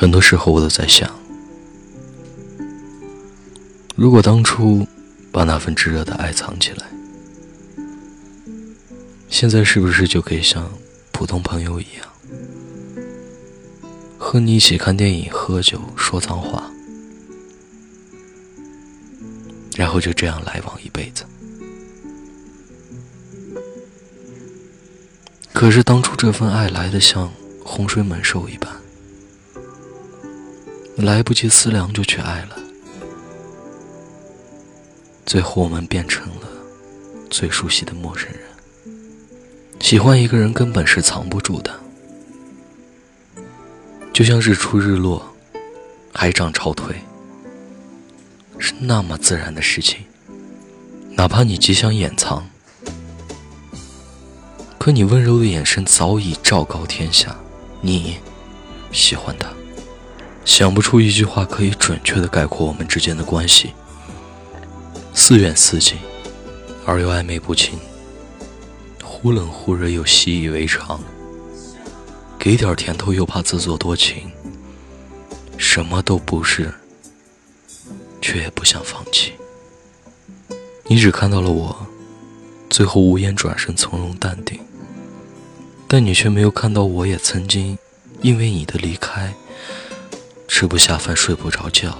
很多时候我都在想，如果当初把那份炙热的爱藏起来，现在是不是就可以像普通朋友一样，和你一起看电影、喝酒、说脏话，然后就这样来往一辈子？可是当初这份爱来的像洪水猛兽一般。来不及思量就去爱了，最后我们变成了最熟悉的陌生人。喜欢一个人根本是藏不住的，就像日出日落，海涨潮退，是那么自然的事情。哪怕你极想掩藏，可你温柔的眼神早已昭告天下，你喜欢他。想不出一句话可以准确的概括我们之间的关系，似远似近，而又暧昧不清，忽冷忽热又习以为常，给点甜头又怕自作多情，什么都不是，却也不想放弃。你只看到了我，最后无言转身，从容淡定，但你却没有看到我也曾经因为你的离开。吃不下饭，睡不着觉，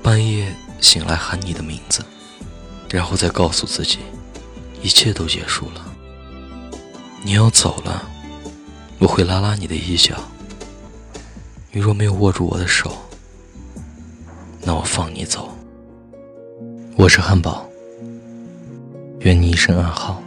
半夜醒来喊你的名字，然后再告诉自己，一切都结束了。你要走了，我会拉拉你的衣角。你若没有握住我的手，那我放你走。我是汉堡，愿你一生安好。